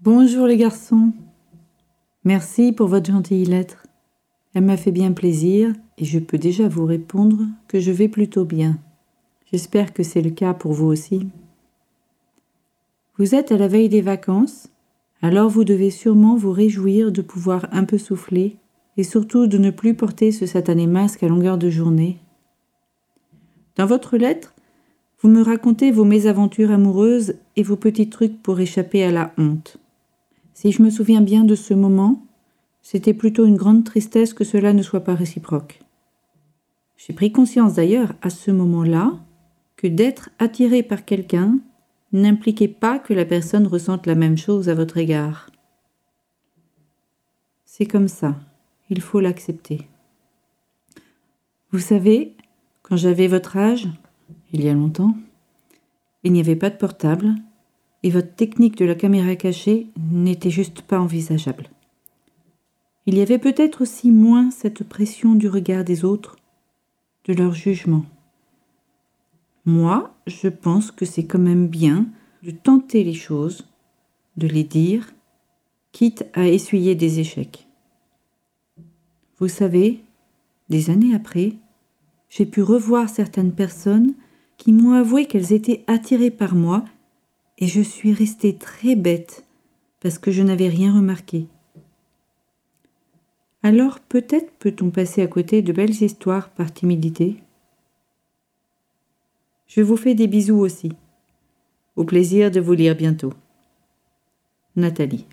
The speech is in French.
Bonjour les garçons. Merci pour votre gentille lettre. Elle m'a fait bien plaisir et je peux déjà vous répondre que je vais plutôt bien. J'espère que c'est le cas pour vous aussi. Vous êtes à la veille des vacances, alors vous devez sûrement vous réjouir de pouvoir un peu souffler et surtout de ne plus porter ce satané masque à longueur de journée. Dans votre lettre, vous me racontez vos mésaventures amoureuses et vos petits trucs pour échapper à la honte. Si je me souviens bien de ce moment, c'était plutôt une grande tristesse que cela ne soit pas réciproque. J'ai pris conscience d'ailleurs à ce moment-là que d'être attiré par quelqu'un n'impliquait pas que la personne ressente la même chose à votre égard. C'est comme ça, il faut l'accepter. Vous savez, quand j'avais votre âge, il y a longtemps, il n'y avait pas de portable et votre technique de la caméra cachée n'était juste pas envisageable. Il y avait peut-être aussi moins cette pression du regard des autres, de leur jugement. Moi, je pense que c'est quand même bien de tenter les choses, de les dire, quitte à essuyer des échecs. Vous savez, des années après, j'ai pu revoir certaines personnes qui m'ont avoué qu'elles étaient attirées par moi, et je suis restée très bête parce que je n'avais rien remarqué. Alors peut-être peut-on passer à côté de belles histoires par timidité? Je vous fais des bisous aussi. Au plaisir de vous lire bientôt. Nathalie.